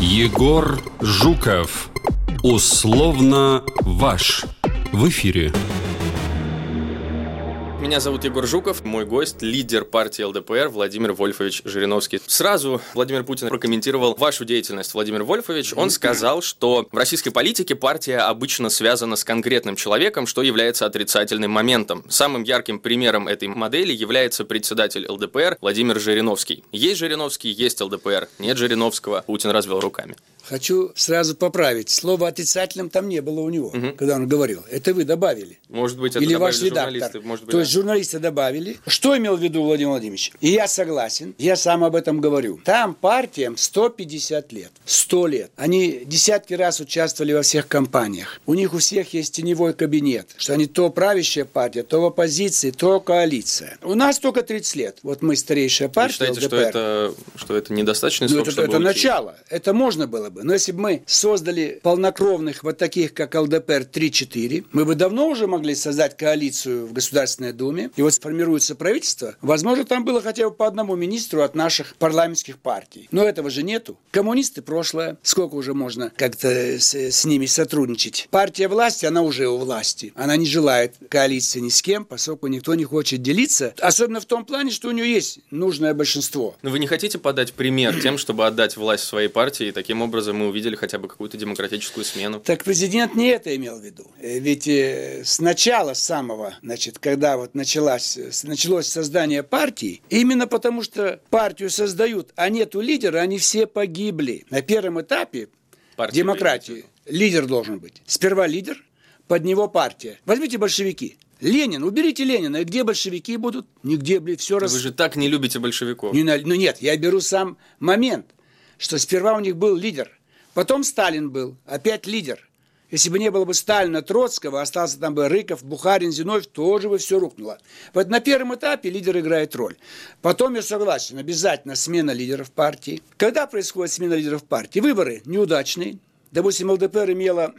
Егор Жуков. Условно ваш. В эфире. Меня зовут Егор Жуков, мой гость, лидер партии ЛДПР Владимир Вольфович Жириновский. Сразу Владимир Путин прокомментировал вашу деятельность, Владимир Вольфович. Он сказал, что в российской политике партия обычно связана с конкретным человеком, что является отрицательным моментом. Самым ярким примером этой модели является председатель ЛДПР Владимир Жириновский. Есть Жириновский, есть ЛДПР. Нет Жириновского, Путин развел руками. Хочу сразу поправить. Слово отрицательным там не было у него, угу. когда он говорил. Это вы добавили. Может быть, это Или ваш редактор. Может быть, То есть журналисты добавили. Что имел в виду Владимир Владимирович? И я согласен, я сам об этом говорю. Там партиям 150 лет, 100 лет. Они десятки раз участвовали во всех кампаниях. У них у всех есть теневой кабинет, что они то правящая партия, то в оппозиции, то коалиция. У нас только 30 лет. Вот мы старейшая партия. Вы считаете, ЛДПР. что это, что это недостаточный ну, срок, это, чтобы это уйти? начало. Это можно было бы. Но если бы мы создали полнокровных вот таких, как ЛДПР 3-4, мы бы давно уже могли создать коалицию в Государственной Думе. И вот сформируется правительство. Возможно, там было хотя бы по одному министру от наших парламентских партий. Но этого же нету. Коммунисты прошлое. Сколько уже можно как-то с, с ними сотрудничать? Партия власти, она уже у власти. Она не желает коалиции ни с кем, поскольку никто не хочет делиться. Особенно в том плане, что у нее есть нужное большинство. Но вы не хотите подать пример тем, чтобы отдать власть своей партии, и таким образом мы увидели хотя бы какую-то демократическую смену? Так президент не это имел в виду. Э, ведь э, с начала самого, значит, когда вот началась, началось создание партии, именно потому что партию создают, а нету лидера, они все погибли. На первом этапе Партия демократии лидер должен быть. Сперва лидер, под него партия. Возьмите большевики. Ленин, уберите Ленина, и где большевики будут? Нигде, блин, все раз... Вы же так не любите большевиков. Не, ну нет, я беру сам момент, что сперва у них был лидер, потом Сталин был, опять лидер. Если бы не было бы Сталина, Троцкого, остался там бы Рыков, Бухарин, Зиновьев, тоже бы все рухнуло. Вот на первом этапе лидер играет роль. Потом, я согласен, обязательно смена лидеров партии. Когда происходит смена лидеров партии? Выборы неудачные. Допустим, ЛДПР имела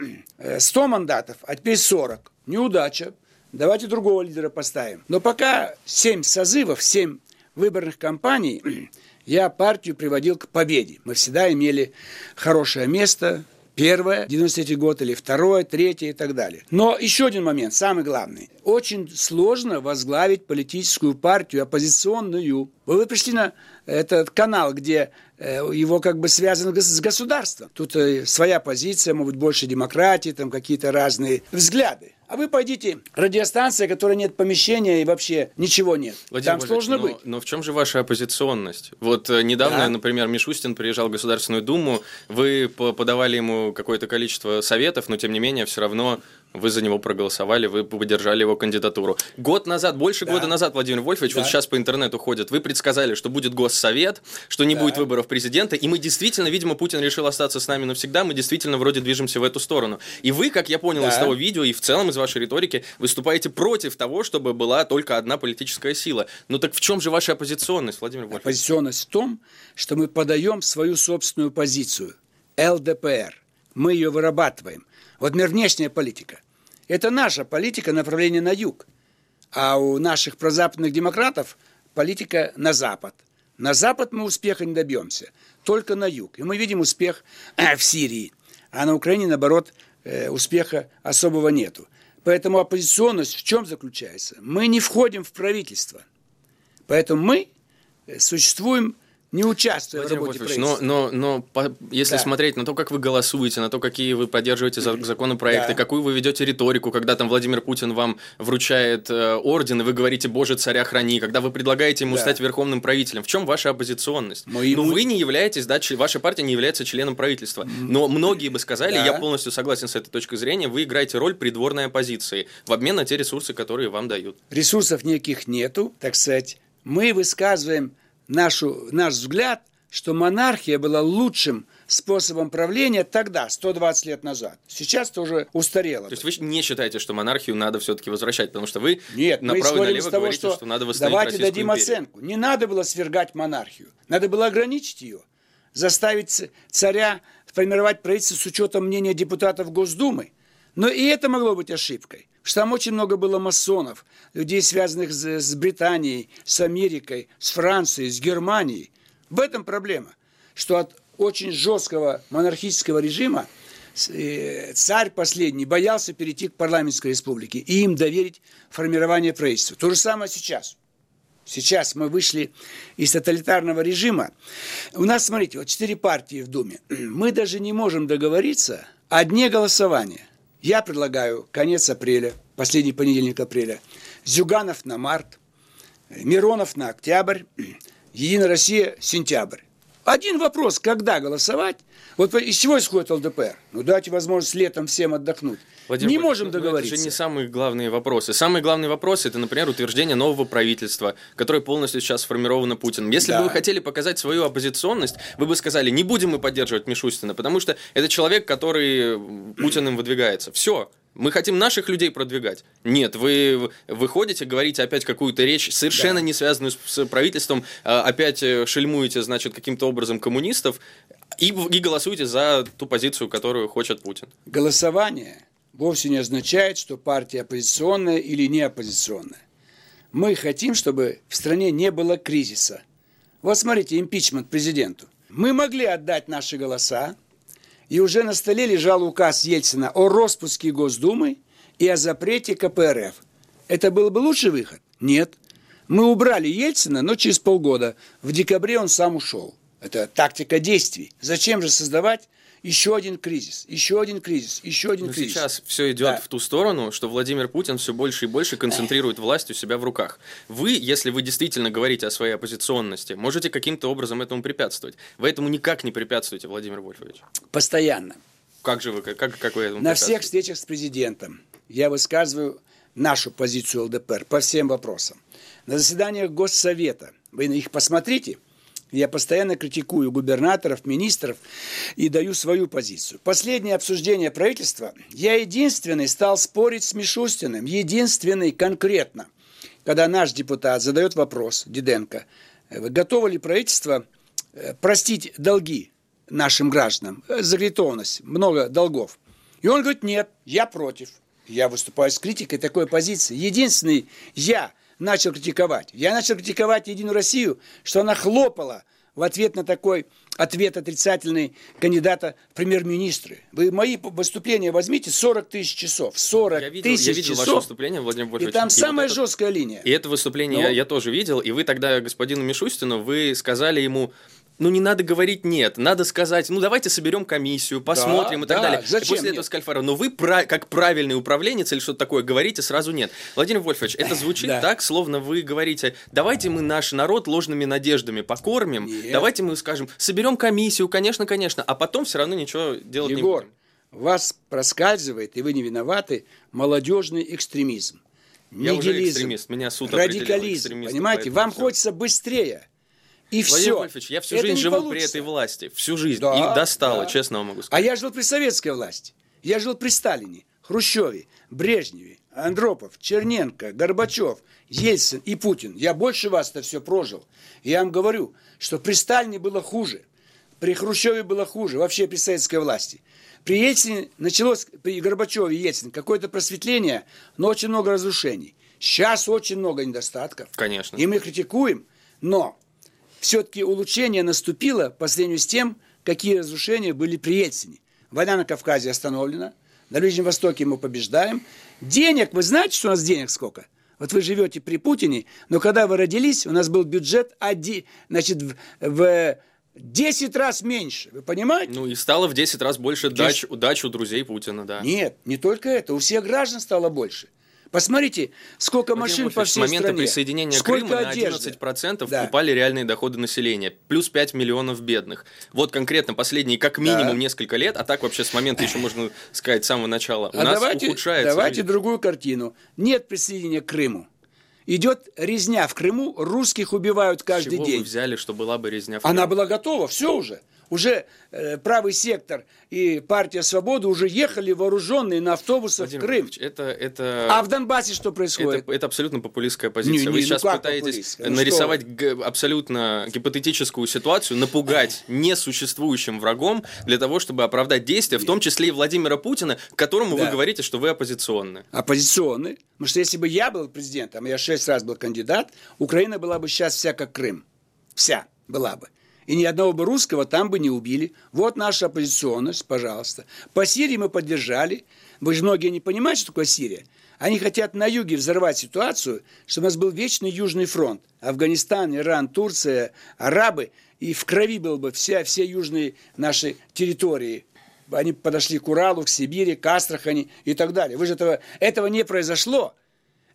100 мандатов, а теперь 40. Неудача. Давайте другого лидера поставим. Но пока 7 созывов, 7 выборных кампаний, я партию приводил к победе. Мы всегда имели хорошее место, Первое, 93 год, или второе, третье и так далее. Но еще один момент, самый главный. Очень сложно возглавить политическую партию оппозиционную. Вы пришли на этот канал, где его как бы связано с государством. Тут своя позиция, может быть, больше демократии, там какие-то разные взгляды. А вы пойдите, радиостанция, которая нет помещения и вообще ничего нет. Владимир Там сложно но, быть. Но в чем же ваша оппозиционность? Вот э, недавно, Да. например, Мишустин приезжал в Государственную Думу, вы по- подавали ему какое-то количество советов, но тем не менее все равно вы за него проголосовали, вы поддержали его кандидатуру. Год назад, больше Да. года назад, Владимир Вольфович, вот Да. сейчас по интернету ходят, вы предсказали, что будет госсовет, что не Да. будет выборов президента, и мы действительно, видимо, Путин решил остаться с нами навсегда, мы действительно вроде движемся в эту сторону. И вы, как я понял Да. из того видео и в целом из вашей риторики, выступаете против того, чтобы была только одна политическая сила. Ну так в чем же ваша оппозиционность, Владимир Вольфович? Оппозиционность в том, что мы подаем свою собственную позицию. ЛДПР. Мы ее вырабатываем. Вот, например, внешняя политика. Это наша политика направления на юг. А у наших прозападных демократов политика на запад. На запад мы успеха не добьемся. Только на юг. И мы видим успех э, в Сирии. А на Украине, наоборот, э, успеха особого нету. Поэтому оппозиционность в чем заключается? Мы не входим в правительство. Поэтому мы э, существуем, не участвуя в Владимир работе Вольфович, но, но, но по- если Да. смотреть на то, как вы голосуете, на то, какие вы поддерживаете за- законопроекты, Да. какую вы ведете риторику, когда там Владимир Путин вам вручает э, орден, и вы говорите «Боже, царя храни», когда вы предлагаете ему Да. стать верховным правителем, в чем ваша оппозиционность? Мы ну, ему- вы не являетесь, да, член- ваша партия не является членом правительства. Но многие бы сказали, Да. я полностью согласен с этой точкой зрения, вы играете роль придворной оппозиции в обмен на те ресурсы, которые вам дают. Ресурсов никаких нету, так сказать. Мы высказываем нашу, наш взгляд, что монархия была лучшим способом правления тогда, 120 лет назад. Сейчас это уже устарело. То есть вы не считаете, что монархию надо все-таки возвращать, потому что вы Нет, мы направо и исходим налево того, говорите, что, что, надо восстановить давайте Российскую дадим империю. оценку. Не надо было свергать монархию. Надо было ограничить ее. Заставить царя формировать правительство с учетом мнения депутатов Госдумы. Но и это могло быть ошибкой. Что там очень много было масонов, людей, связанных с, с Британией, с Америкой, с Францией, с Германией. В этом проблема, что от очень жесткого монархического режима э, царь последний боялся перейти к парламентской республике и им доверить формирование правительства. То же самое сейчас. Сейчас мы вышли из тоталитарного режима. У нас, смотрите, вот четыре партии в Думе. Мы даже не можем договориться о дне голосования. Я предлагаю конец апреля, последний понедельник апреля. Зюганов на март, Миронов на октябрь, Единая Россия сентябрь. Один вопрос, когда голосовать? Вот из чего исходит ЛДПР? Ну, дайте возможность летом всем отдохнуть. Владимир не можем договориться. Это же не самые главные вопросы. Самые главные вопросы это, например, утверждение нового правительства, которое полностью сейчас сформировано Путиным. Если да. бы вы хотели показать свою оппозиционность, вы бы сказали, не будем мы поддерживать Мишустина, потому что это человек, который Путиным выдвигается. Все. Мы хотим наших людей продвигать. Нет, вы выходите, говорите опять какую-то речь, совершенно да. не связанную с, с правительством, а, опять э, шельмуете, значит, каким-то образом коммунистов и, и голосуете за ту позицию, которую хочет Путин. Голосование вовсе не означает, что партия оппозиционная или не оппозиционная. Мы хотим, чтобы в стране не было кризиса. Вот смотрите, импичмент президенту. Мы могли отдать наши голоса, и уже на столе лежал указ Ельцина о распуске Госдумы и о запрете КПРФ. Это был бы лучший выход? Нет. Мы убрали Ельцина, но через полгода, в декабре он сам ушел. Это тактика действий. Зачем же создавать еще один кризис, еще один кризис, еще один Но кризис. Сейчас все идет да. в ту сторону, что Владимир Путин все больше и больше концентрирует власть у себя в руках. Вы, если вы действительно говорите о своей оппозиционности, можете каким-то образом этому препятствовать. Вы этому никак не препятствуете, Владимир Вольфович. Постоянно. Как же вы, как, как вы этому На всех встречах с президентом я высказываю нашу позицию ЛДПР по всем вопросам. На заседаниях Госсовета, вы на их посмотрите – я постоянно критикую губернаторов, министров и даю свою позицию. Последнее обсуждение правительства я единственный стал спорить с Мишустиным, единственный конкретно, когда наш депутат задает вопрос, Диденко, готово ли правительство э, простить долги нашим гражданам, э, закредитованность, много долгов. И он говорит, нет, я против. Я выступаю с критикой такой позиции. Единственный я – начал критиковать. Я начал критиковать Единую Россию, что она хлопала в ответ на такой ответ отрицательный кандидата в премьер-министры. Вы мои выступления возьмите 40 тысяч часов. 40 я видел, тысяч я видел часов. ваше выступление, Владимир Вольфович. И там и самая вот жесткая линия. И это выступление Но... я, я тоже видел. И вы тогда господину Мишустину, вы сказали ему, ну не надо говорить нет, надо сказать, ну давайте соберем комиссию, посмотрим да, и так да, далее. Зачем? И после нет? этого сказали Фару, но вы как правильный управленец или что-то такое говорите, сразу нет. Владимир Вольфович, это звучит да. так, словно вы говорите, давайте мы наш народ ложными надеждами покормим, нет. давайте мы скажем, соберем комиссию, конечно, конечно, а потом все равно ничего делать Егор, не будем. вас проскальзывает, и вы не виноваты, молодежный экстремизм. Я нигилизм, уже экстремист, меня суд радикализм, понимаете, вам все. хочется быстрее и Владимир все. Вольфович, я всю это жизнь живу получится. при этой власти. Всю жизнь. Да, и достало, да. честно вам могу сказать. А я жил при советской власти. Я жил при Сталине, Хрущеве, Брежневе, Андропов, Черненко, Горбачев, Ельцин и Путин. Я больше вас это все прожил. Я вам говорю, что при Сталине было хуже. При Хрущеве было хуже. Вообще при советской власти. При Ельцине началось, при Горбачеве и Ельцине, какое-то просветление, но очень много разрушений. Сейчас очень много недостатков. Конечно. И мы критикуем, но все-таки улучшение наступило по сравнению с тем, какие разрушения были при Ельцине. Война на Кавказе остановлена, на Ближнем Востоке мы побеждаем. Денег, вы знаете, что у нас денег сколько? Вот вы живете при Путине, но когда вы родились, у нас был бюджет один, значит, в, в 10 раз меньше. Вы понимаете? Ну и стало в 10 раз больше 10... дач, дач у друзей Путина, да. Нет, не только это. У всех граждан стало больше. Посмотрите, сколько Владимир машин по всей. С момента стране. присоединения сколько Крыма одежды. на 11% да. упали реальные доходы населения. Плюс 5 миллионов бедных. Вот конкретно последние как минимум да. несколько лет, а так вообще с момента еще можно сказать с самого начала. У а нас давайте, ухудшается Давайте жизнь. другую картину. Нет присоединения к Крыму. Идет резня в Крыму, русских убивают каждый Чего день. вы взяли, что была бы резня в Крыму? Она была готова, все уже уже э, правый сектор и партия Свободы уже ехали вооруженные на автобусах Владимир в Крым. Это, это... А в Донбассе что происходит? Это, это абсолютно популистская позиция. Не, не, Вы ну сейчас пытаетесь ну нарисовать что? абсолютно гипотетическую ситуацию, напугать несуществующим врагом для того, чтобы оправдать действия, в том числе и Владимира Путина, которому да. вы говорите, что вы оппозиционны. Оппозиционны? Потому что если бы я был президентом, я шесть раз был кандидат, Украина была бы сейчас вся как Крым. Вся была бы. И ни одного бы русского там бы не убили. Вот наша оппозиционность, пожалуйста. По Сирии мы поддержали. Вы же многие не понимают, что такое Сирия. Они хотят на юге взорвать ситуацию, чтобы у нас был вечный Южный фронт. Афганистан, Иран, Турция, арабы. И в крови был бы вся, все южные наши территории. Они подошли к Уралу, к Сибири, к Астрахани и так далее. Вы же этого, этого не произошло.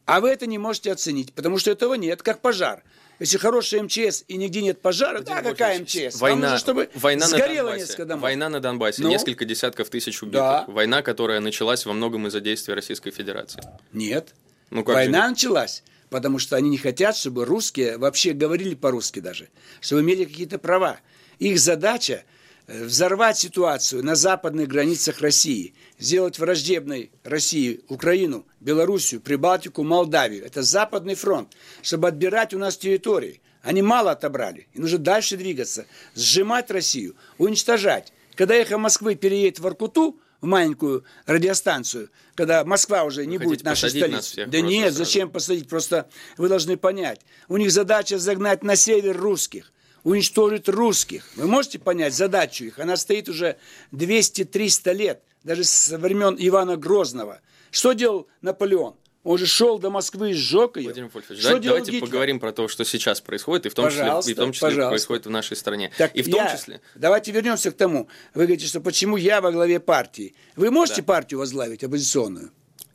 А вы это не можете оценить, потому что этого нет, как пожар. Если хороший МЧС и нигде нет пожара, Владимир да, какая МЧС? Война, нужно, чтобы война сгорело на несколько домов. Война на Донбассе, Ну? несколько десятков тысяч убитых. Да. Война, которая началась во многом из-за действий Российской Федерации. Нет. Ну, как же Война нет? началась, потому что они не хотят, чтобы русские вообще говорили по-русски даже, чтобы имели какие-то права. Их задача взорвать ситуацию на западных границах России, сделать враждебной России Украину, Белоруссию, Прибалтику, Молдавию. Это Западный фронт, чтобы отбирать у нас территории. Они мало отобрали, и нужно дальше двигаться, сжимать Россию, уничтожать. Когда эхо Москвы переедет в Воркуту, в маленькую радиостанцию, когда Москва уже не Вы будет хотите нашей столицей. Да нет, сразу? зачем посадить? Просто вы должны понять. У них задача загнать на север русских, уничтожить русских. Вы можете понять задачу их? Она стоит уже 200-300 лет, даже со времен Ивана Грозного. Что делал Наполеон? Он же шел до Москвы и сжег ее. Владимир Вольфович, Что да- делал давайте Гитлер? поговорим про то, что сейчас происходит, и в том числе, Пожалуйста, и в том числе пожалуйста. происходит в нашей стране. Так и в том я- числе... Давайте вернемся к тому. Вы говорите, что почему я во главе партии. Вы можете Да. партию возглавить, оппозиционную?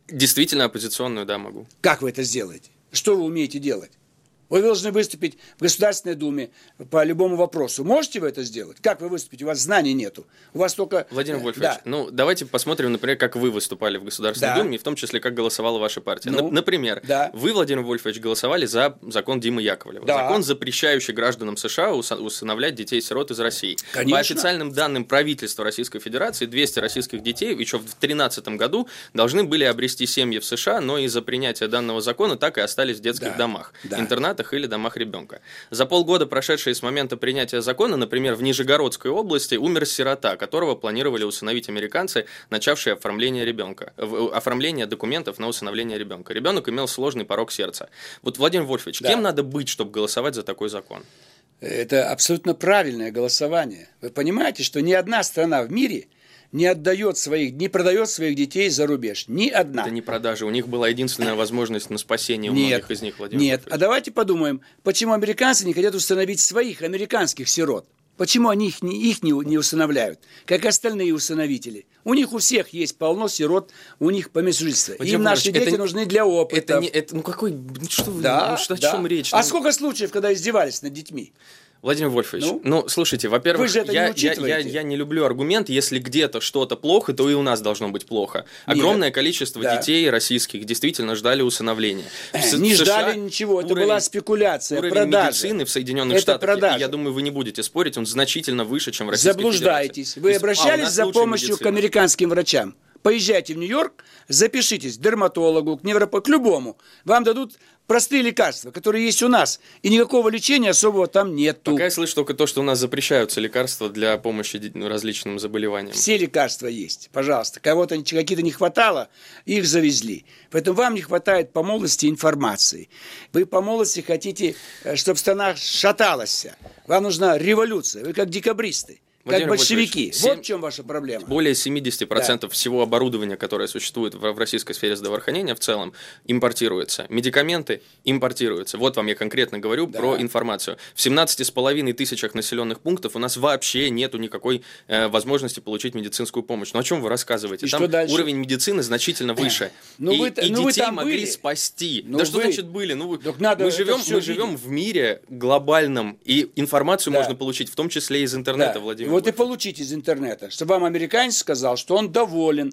Действительно оппозиционную, да, могу. Как вы это сделаете? Что вы умеете делать? Вы должны выступить в Государственной Думе по любому вопросу. Можете вы это сделать? Как вы выступите? У вас знаний нету. У вас только... Владимир э, Вольфович, да. ну давайте посмотрим, например, как вы выступали в Государственной Да. Думе, и в том числе, как голосовала ваша партия. Ну, Нап- Например, да. вы, Владимир Вольфович, голосовали за закон Димы Яковлева. Да. Закон, запрещающий гражданам США усыновлять детей-сирот из России. Конечно. По официальным данным правительства Российской Федерации, 200 российских детей еще в 2013 году должны были обрести семьи в США, но из-за принятия данного закона так и остались в детских Да. домах, Да. Интернатах или домах ребенка. За полгода, прошедшие с момента принятия закона, например, в Нижегородской области умер сирота, которого планировали усыновить американцы, начавшие оформление ребенка, в- оформление документов на усыновление ребенка. Ребенок имел сложный порог сердца. Вот, Владимир Вольфович, Да. кем надо быть, чтобы голосовать за такой закон? Это абсолютно правильное голосование. Вы понимаете, что ни одна страна в мире не отдает своих, не продает своих детей за рубеж. Ни одна. Это не продажа. У них была единственная возможность на спасение у Нет, многих из них, Владимир нет. А давайте подумаем, почему американцы не хотят установить своих американских сирот? Почему они их, не, их не, не усыновляют, как остальные усыновители? У них у всех есть полно сирот, у них по месту жительства. Владимир Им наши дети это- нужны для опыта. Это не, это, ну какой, что Да, ну что, о да. чем речь? А Ну, сколько случаев, когда издевались над детьми? Владимир Вольфович, ну, Ну? слушайте, во-первых, это не я, я, я, я не люблю аргумент, если где-то что-то плохо, то и у нас должно быть плохо. Нет. Огромное количество Да. детей российских действительно ждали усыновления. В С- не в США ждали ничего, это уровень- была спекуляция, Уровень продажа. медицины в Соединенных Это Штатах, продажа. я, я думаю, вы не будете спорить, он значительно выше, чем в Российской Заблуждаетесь. Федерации. Вы а, обращались нас за помощью к медицина. американским врачам. Поезжайте в Нью-Йорк, запишитесь к дерматологу, к невропату, к любому. Вам дадут простые лекарства, которые есть у нас. И никакого лечения особого там нету. Пока я слышу только то, что у нас запрещаются лекарства для помощи ди- различным заболеваниям. Все лекарства есть, пожалуйста. Кого-то какие-то не хватало, их завезли. Поэтому вам не хватает по молодости информации. Вы по молодости хотите, чтобы страна шаталась. Вам нужна революция. Вы как декабристы, Владимир как большевики. Вот в чем ваша проблема. Более 70% всего оборудования, которое существует в в российской сфере здравоохранения в целом, импортируется. Медикаменты импортируются. Вот вам я конкретно говорю Да. про информацию. В 17,5 тысячах населенных пунктов у нас вообще нету никакой э, возможности получить медицинскую помощь. Ну о чем вы рассказываете? И Там что дальше? уровень медицины значительно выше. Ну и вы- и ну вы детей там могли были? спасти. Ну да что вы- значит были? Ну, вы- надо мы живем, мы живем в мире глобальном, и информацию Да. можно получить в том числе из интернета, Да. Владимир. Вот и получите из интернета, чтобы вам американец сказал, что он доволен.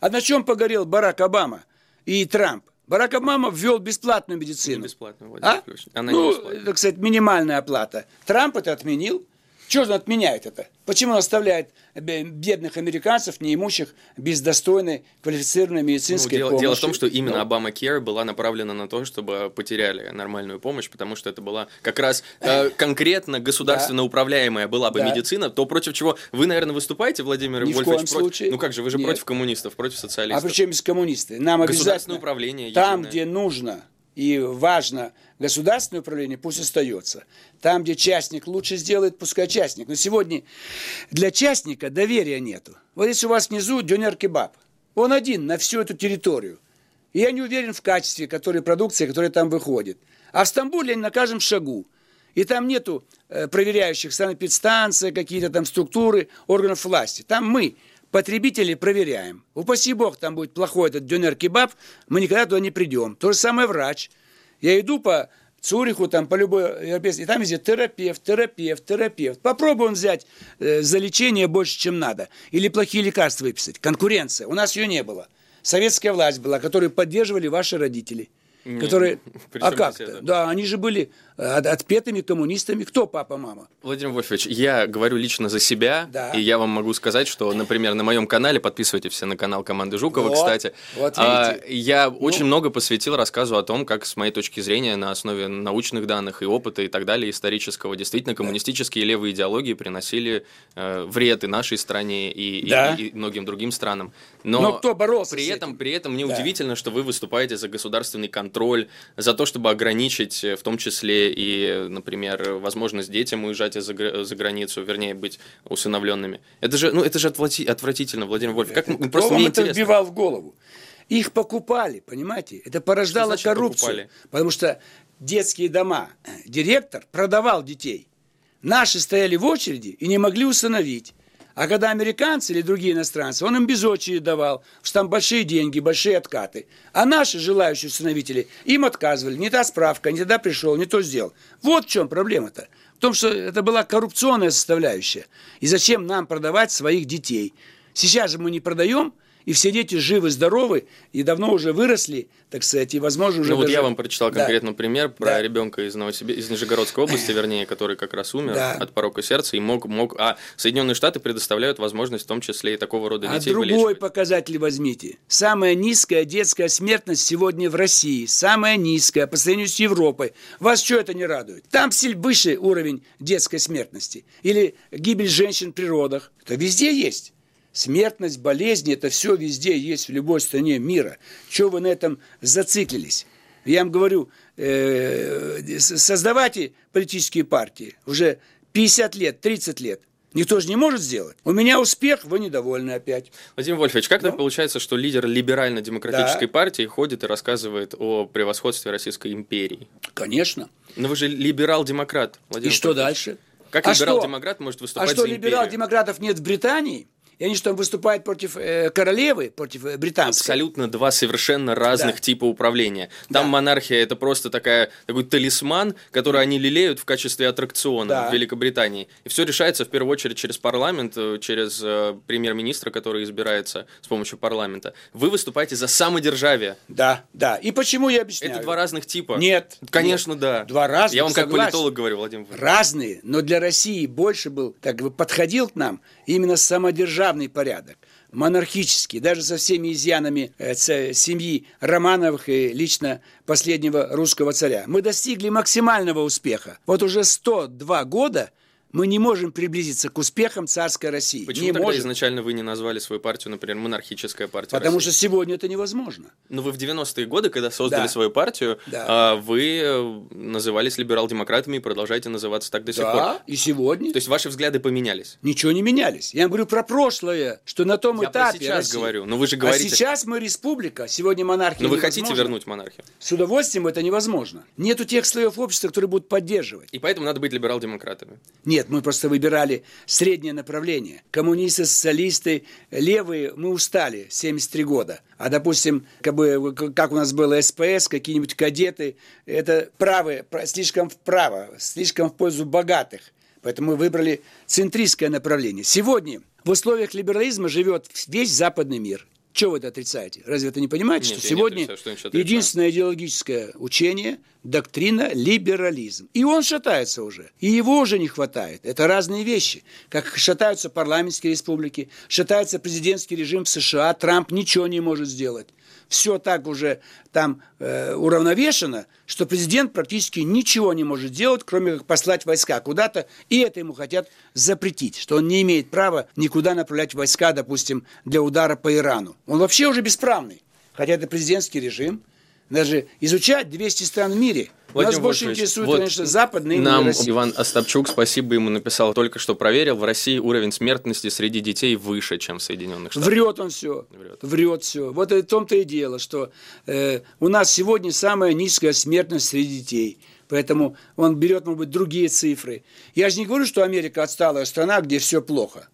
А на чем погорел Барак Обама и Трамп? Барак Обама ввел бесплатную медицину. Не бесплатно, Владимир А? Она не ну, бесплатная. так сказать, минимальная оплата. Трамп это отменил. Чего же он отменяет это? Почему он оставляет бе- бедных американцев, неимущих, без достойной квалифицированной Ну, медицинской дело, помощи? дело в том, что именно Ну, Обама Care была направлена на то, чтобы потеряли нормальную помощь, потому что это была как раз э, конкретно государственно управляемая была бы Да. медицина, то против чего вы, наверное, выступаете, Владимир Ни в Вольфович? коем против- случае. Ну как же, вы же Нет. против коммунистов, против А социалистов. причем без коммунисты? Нам Государственное обязательно управление там, единое. где нужно, и важно государственное управление, пусть остается. Там, где частник лучше сделает, пускай частник. Но сегодня для частника доверия нету. Вот если у вас внизу дюнер кебаб, он один на всю эту территорию. И я не уверен в качестве которой продукции, которая там выходит. А в Стамбуле они на каждом шагу. И там нету э, проверяющих санэпидстанции, какие-то там структуры органов власти. Там мы, потребители, проверяем. Упаси бог, там будет плохой этот дюнер-кебаб, мы никогда туда не придем. То же самое врач. Я иду по Цюриху, там, по любой европейской, и там везде терапевт, терапевт, терапевт. Попробуй он взять э, за лечение больше, чем надо. Или плохие лекарства выписать. Конкуренция. У нас ее не было. Советская власть была, которую поддерживали ваши родители – которые... А как -то? Да, они же были отпетыми коммунистами. Кто папа, мама? Владимир Вольфович, я говорю лично за себя, да. и я вам могу сказать, что, например, на моем канале, подписывайтесь все на канал команды Жукова, вот, кстати, вот а, я ну... очень много посвятил рассказу о том, как, с моей точки зрения, на основе научных данных и опыта и так далее, исторического, действительно, коммунистические да. левые идеологии приносили э, вред и нашей стране, и, да. и, и многим другим странам. Но, Но кто боролся при этом, при этом мне да. удивительно, что вы выступаете за государственный контроль, за то, чтобы ограничить э, в том числе и, например, возможность детям уезжать за, за границу, вернее, быть усыновленными. Это же, ну, это же отвратительно, Владимир Вольф. Как, это, просто мне это вбивал в голову. Их покупали, понимаете? Это порождало коррупцию. Покупали? Потому что детские дома, директор продавал детей. Наши стояли в очереди и не могли усыновить. А когда американцы или другие иностранцы, он им без очереди давал, что там большие деньги, большие откаты. А наши желающие установители им отказывали. Не та справка, не тогда пришел, не то сделал. Вот в чем проблема-то. В том, что это была коррупционная составляющая. И зачем нам продавать своих детей? Сейчас же мы не продаем, и все дети живы, здоровы, и давно уже выросли, так сказать, и, возможно, уже Ну, даже... вот я вам прочитал конкретно да. пример про да. ребенка из, Новосибир... из Нижегородской области, вернее, который как раз умер да. от порока сердца, и мог, мог... А Соединенные Штаты предоставляют возможность в том числе и такого рода а детей А другой показатель возьмите. Самая низкая детская смертность сегодня в России. Самая низкая по сравнению с Европой. Вас что это не радует? Там выше уровень детской смертности. Или гибель женщин при родах. Это везде есть. Смертность, болезни, это все везде есть в любой стране мира. Чего вы на этом зациклились? Я вам говорю, э, создавайте политические партии уже 50 лет, 30 лет. Никто же не может сделать. У меня успех, вы недовольны опять. Владимир Вольфович, как ну? так получается, что лидер либерально-демократической да. партии ходит и рассказывает о превосходстве Российской империи? Конечно. Но вы же либерал-демократ, Владимир И Вольфович. что дальше? Как а либерал-демократ может выступать А что, либерал-демократов нет в Британии? И они что, там выступают против э, королевы, против э, британской. Абсолютно два совершенно разных да. типа управления. Там да. монархия это просто такая, такой талисман, который они лелеют в качестве аттракциона да. в Великобритании. И все решается в первую очередь через парламент, э, через э, премьер-министра, который избирается с помощью парламента. Вы выступаете за самодержавие. Да, да. И почему я объясняю? Это два разных типа. Нет. Конечно, нет. да. Два разных. Я вам как согласен. политолог говорю, Владимир. Разные, но для России больше был, как бы подходил к нам именно самодержавие равный порядок, монархический, даже со всеми изъянами э, семьи Романовых и лично последнего русского царя. Мы достигли максимального успеха. Вот уже 102 года – мы не можем приблизиться к успехам царской России. Почему не тогда можем. изначально вы не назвали свою партию, например, монархическая партия Потому России? что сегодня это невозможно. Но вы в 90-е годы, когда создали да. свою партию, да. А, вы э, назывались либерал-демократами и продолжаете называться так до сих да, пор. Да, и сегодня. То есть ваши взгляды поменялись? Ничего не менялись. Я говорю про прошлое, что на том Я этапе сейчас России. говорю. Но вы же говорите... А сейчас мы республика, сегодня монархия Но вы хотите вернуть монархию? С удовольствием это невозможно. Нету тех слоев общества, которые будут поддерживать. И поэтому надо быть либерал-демократами? Нет, мы просто выбираем брали среднее направление. Коммунисты, социалисты, левые, мы устали, 73 года. А, допустим, как, бы, как у нас было СПС, какие-нибудь кадеты, это правые, слишком вправо, слишком в пользу богатых. Поэтому мы выбрали центристское направление. Сегодня в условиях либерализма живет весь западный мир. Чего вы это отрицаете? Разве это не понимаете, Нет, что сегодня отрицаю, что единственное идеологическое учение – доктрина либерализм. И он шатается уже. И его уже не хватает. Это разные вещи. Как шатаются парламентские республики, шатается президентский режим в США, Трамп ничего не может сделать все так уже там э, уравновешено, что президент практически ничего не может делать, кроме как послать войска куда-то, и это ему хотят запретить, что он не имеет права никуда направлять войска, допустим, для удара по Ирану. Он вообще уже бесправный, хотя это президентский режим, Даже изучать 200 стран в мире. Владимир Нас больше интересует, вот конечно, западные именно Нам Россия. Иван Остапчук, спасибо ему написал, только что проверил, в России уровень смертности среди детей выше, чем в Соединенных Штатах. Врет он все. Врет. Врет все. Вот и в том-то и дело, что э, у нас сегодня самая низкая смертность среди детей. Поэтому он берет, может быть, другие цифры. Я же не говорю, что Америка отсталая страна, где все плохо.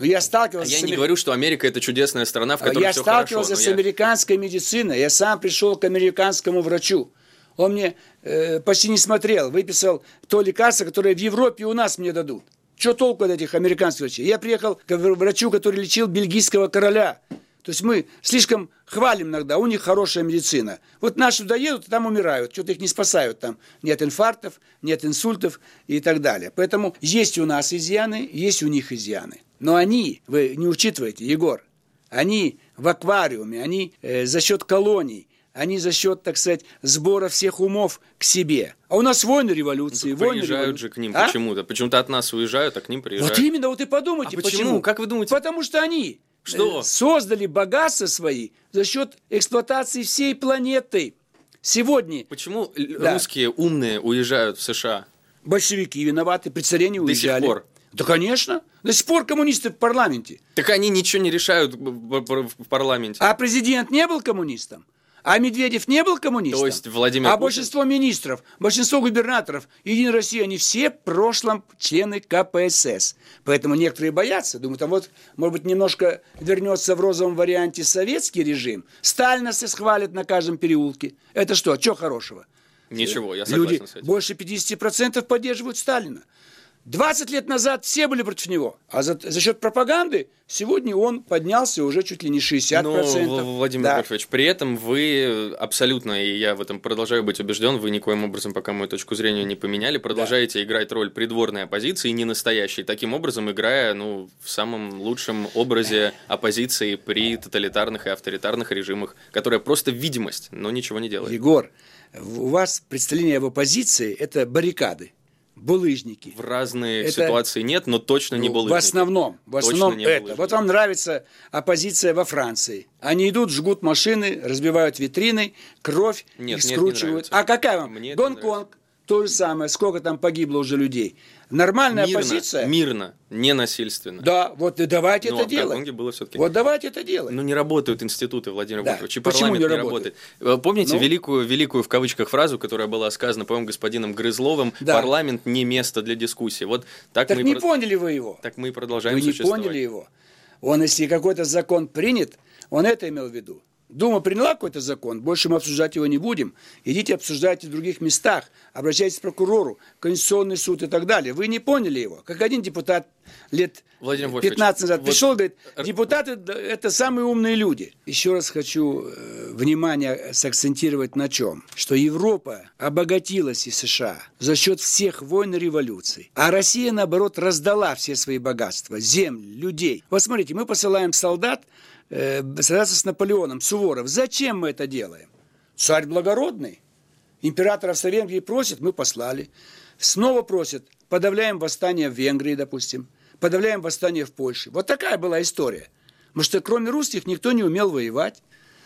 Но я А сталкивался я с не говорю, что Америка это чудесная страна, в которой я все хорошо. сталкивался с я- американской медициной. Я сам пришел к американскому врачу. Он мне э, почти не смотрел, выписал то лекарство, которое в Европе и у нас мне дадут. Что толку от этих американских врачей? Я приехал к вр- врачу, который лечил бельгийского короля. То есть мы слишком хвалим иногда, у них хорошая медицина. Вот наши туда едут, там умирают, что-то их не спасают там. Нет инфарктов, нет инсультов и так далее. Поэтому есть у нас изъяны, есть у них изъяны. Но они, вы не учитываете, Егор, они в аквариуме, они э, за счет колоний, они за счет, так сказать, сбора всех умов к себе. А у нас войны революции, войны Приезжают революции. же к ним А? почему-то. Почему-то от нас уезжают, а к ним приезжают. Вот именно, вот и подумайте, А почему? Как вы думаете? Потому что они Что? э, создали богатства свои за счет эксплуатации всей планеты. Сегодня Почему Да. русские умные уезжают в США? большевики виноваты, при царе не До сих уезжали. пор. Да, конечно. До сих пор коммунисты в парламенте. Так они ничего не решают в парламенте. А президент не был коммунистом? А Медведев не был коммунистом? То есть Владимир А Путин- большинство министров, большинство губернаторов Единой России, они все в прошлом члены КПСС. Поэтому некоторые боятся. Думают, а вот, может быть, немножко вернется в розовом варианте советский режим. Сталина все схвалят на каждом переулке. Это что, что хорошего? Ничего, я согласен Люди с этим. больше 50% поддерживают Сталина. 20 лет назад все были против него. А за, за счет пропаганды сегодня он поднялся уже чуть ли не 60%. Но, В- Владимир Да. Вольфович, при этом вы абсолютно, и я в этом продолжаю быть убежден, вы никоим образом пока мою точку зрения не поменяли, продолжаете играть роль придворной оппозиции, не настоящей, таким образом играя ну, в самом лучшем образе оппозиции при тоталитарных и авторитарных режимах, которая просто видимость, но ничего не делает. Егор, у вас представление об оппозиции – это баррикады, булыжники. В разные Это- ситуации нет, но точно не булыжники. В основном, в Точно основном не это. Вот вам нравится оппозиция во Франции. Они идут, жгут машины, разбивают витрины, кровь, Нет, их нет, не скручивают. нравится. а какая вам? Мне не Гонконг, то же самое. Сколько там погибло уже людей? Нормальная мирно, оппозиция? мирно, не насильственно. Да, вот и давайте Но это в делать. Было все-таки Вот давайте это делать. Ну, не работают институты, Владимир Да. Вольфович, и Почему не не работает. Помните Ну? великую, великую в кавычках фразу, которая была сказана, по-моему, господином Грызловым, Да. парламент не место для дискуссии. Вот так, так мы, не про- поняли вы его. так мы и продолжаем Вы не существовать. поняли его. Он, если какой-то закон принят, он это имел в виду. Дума приняла какой-то закон, больше мы обсуждать его не будем. Идите обсуждайте в других местах, обращайтесь к прокурору, Конституционный суд и так далее. Вы не поняли его. Как один депутат лет Владимир Вольфович, 15 назад вот- пришел, говорит, депутаты это самые умные люди. Еще раз хочу э, внимание сакцентировать на чем? Что Европа обогатилась и США за счет всех войн и революций. А Россия, наоборот, раздала все свои богатства, земли, людей. Вот смотрите, мы посылаем солдат э, сражаться с Наполеоном, Суворов. Зачем мы это делаем? Царь благородный. Император Австро-Венгрии просит, мы послали. Снова просит, подавляем восстание в Венгрии, допустим. Подавляем восстание в Польше. Вот такая была история. Потому что кроме русских никто не умел воевать.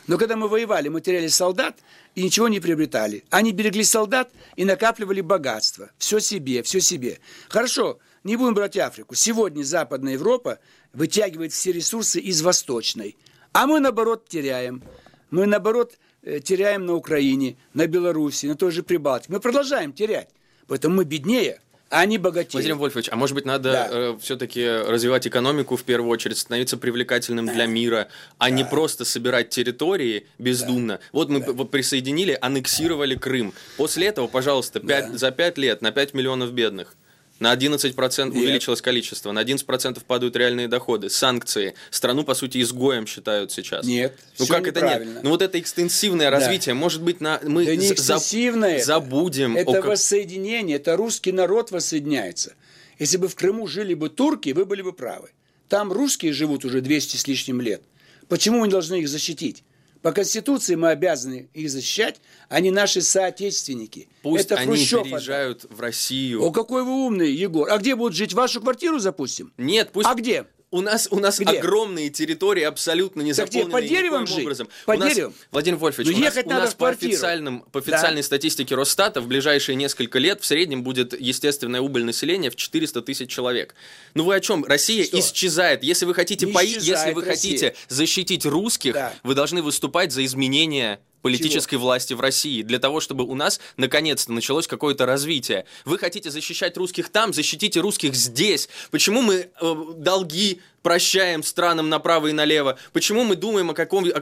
Но когда мы воевали, мы теряли солдат и ничего не приобретали. Они берегли солдат и накапливали богатство. Все себе, все себе. Хорошо, не будем брать Африку. Сегодня Западная Европа вытягивает все ресурсы из Восточной. А мы, наоборот, теряем. Мы, наоборот, э, теряем на Украине, на Беларуси, на той же Прибалтике. Мы продолжаем терять. Поэтому мы беднее, а они богатее. Владимир Вольфович, а может быть надо Да. все-таки развивать экономику в первую очередь, становиться привлекательным для мира, а не просто собирать территории бездумно. Вот мы п- присоединили, аннексировали Крым. После этого, пожалуйста, пять- за 5 лет на 5 миллионов бедных. На 11% Нет. увеличилось количество, на 11% падают реальные доходы, санкции. Страну, по сути, изгоем считают сейчас. Нет, Ну как это нет? Ну вот это экстенсивное развитие, может быть, на... мы Да не за- за- эксцессивное это. забудем. Это о воссоединение, это русский народ воссоединяется. Если бы в Крыму жили бы турки, вы были бы правы. Там русские живут уже 200 с лишним лет. Почему мы не должны их защитить? По Конституции мы обязаны их защищать, они наши соотечественники. Пусть это они Хрущев отдал. переезжают в Россию. О, какой вы умный, Егор. А где будут жить? Вашу квартиру запустим? Нет, пусть А где? У нас, у нас Где? огромные территории, абсолютно не Так где, заполненные под деревом никоим жить? образом. Под у нас, деревом? Владимир Вольфович, Ну, у нас, у нас по, официальным, по официальной статистике Росстата в ближайшие несколько лет в среднем будет естественная убыль населения в 400 тысяч человек. Ну вы о чем? Россия Что? исчезает. Если вы хотите, исчезает если вы Россия. хотите защитить русских, Да. вы должны выступать за изменение политической власти в России, для того, чтобы у нас наконец-то началось какое-то развитие. Вы хотите защищать русских там, защитите русских здесь. Почему мы э, долги прощаем странам направо и налево? Почему мы думаем о каком... о-